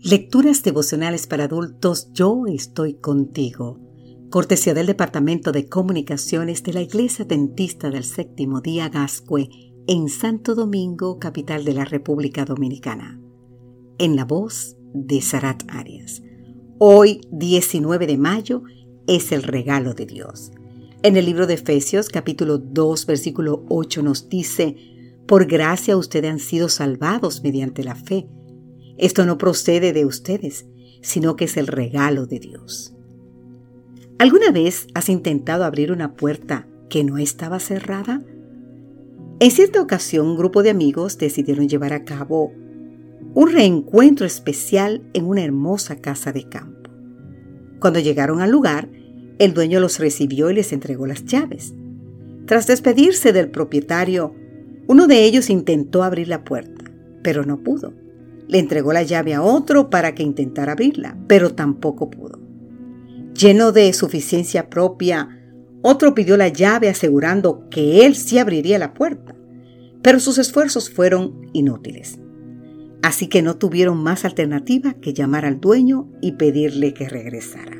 Lecturas devocionales para adultos Yo estoy contigo. Cortesía del Departamento de Comunicaciones de la Iglesia Dentista del Séptimo Día Gascue en Santo Domingo, capital de la República Dominicana. En la voz de Sarat Arias. Hoy, 19 de mayo, es el regalo de Dios. En el libro de Efesios, capítulo 2, versículo 8, nos dice, Por gracia ustedes han sido salvados mediante la fe esto no procede de ustedes, sino que es el regalo de Dios. ¿Alguna vez has intentado abrir una puerta que no estaba cerrada? En cierta ocasión, un grupo de amigos decidieron llevar a cabo un reencuentro especial en una hermosa casa de campo. Cuando llegaron al lugar, el dueño los recibió y les entregó las llaves. Tras despedirse del propietario, uno de ellos intentó abrir la puerta, pero no pudo. Le entregó la llave a otro para que intentara abrirla, pero tampoco pudo. Lleno de suficiencia propia, otro pidió la llave asegurando que él sí abriría la puerta, pero sus esfuerzos fueron inútiles. Así que no tuvieron más alternativa que llamar al dueño y pedirle que regresara.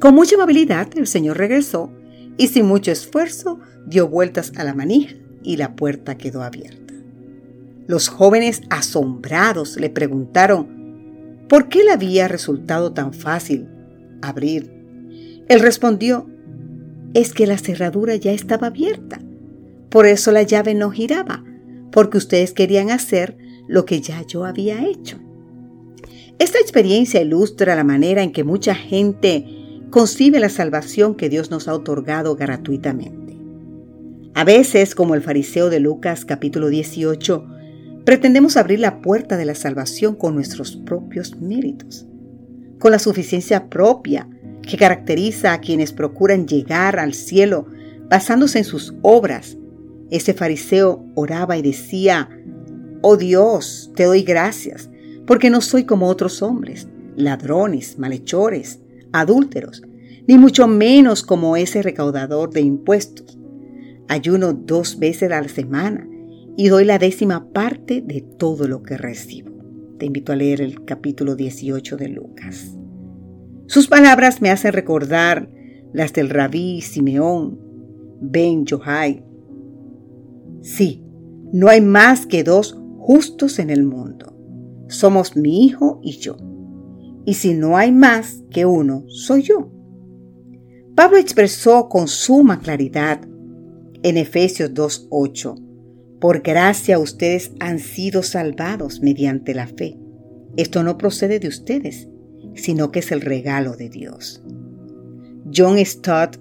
Con mucha amabilidad el señor regresó y sin mucho esfuerzo dio vueltas a la manija y la puerta quedó abierta. Los jóvenes asombrados le preguntaron por qué le había resultado tan fácil abrir. Él respondió, es que la cerradura ya estaba abierta. Por eso la llave no giraba, porque ustedes querían hacer lo que ya yo había hecho. Esta experiencia ilustra la manera en que mucha gente concibe la salvación que Dios nos ha otorgado gratuitamente. A veces, como el fariseo de Lucas capítulo 18, Pretendemos abrir la puerta de la salvación con nuestros propios méritos, con la suficiencia propia que caracteriza a quienes procuran llegar al cielo basándose en sus obras. Ese fariseo oraba y decía, Oh Dios, te doy gracias, porque no soy como otros hombres, ladrones, malhechores, adúlteros, ni mucho menos como ese recaudador de impuestos. Ayuno dos veces a la semana y doy la décima parte de todo lo que recibo. Te invito a leer el capítulo 18 de Lucas. Sus palabras me hacen recordar las del rabí Simeón Ben Yohai. Sí, no hay más que dos justos en el mundo. Somos mi hijo y yo. Y si no hay más que uno, soy yo. Pablo expresó con suma claridad en Efesios 2.8 por gracia ustedes han sido salvados mediante la fe. Esto no procede de ustedes, sino que es el regalo de Dios. John Stott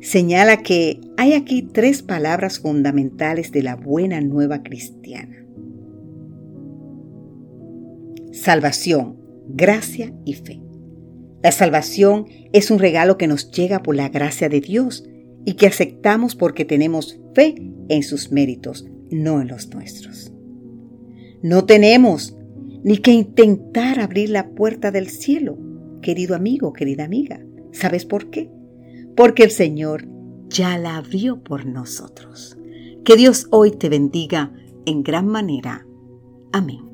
señala que hay aquí tres palabras fundamentales de la buena nueva cristiana. Salvación, gracia y fe. La salvación es un regalo que nos llega por la gracia de Dios y que aceptamos porque tenemos fe en sus méritos, no en los nuestros. No tenemos ni que intentar abrir la puerta del cielo, querido amigo, querida amiga. ¿Sabes por qué? Porque el Señor ya la abrió por nosotros. Que Dios hoy te bendiga en gran manera. Amén.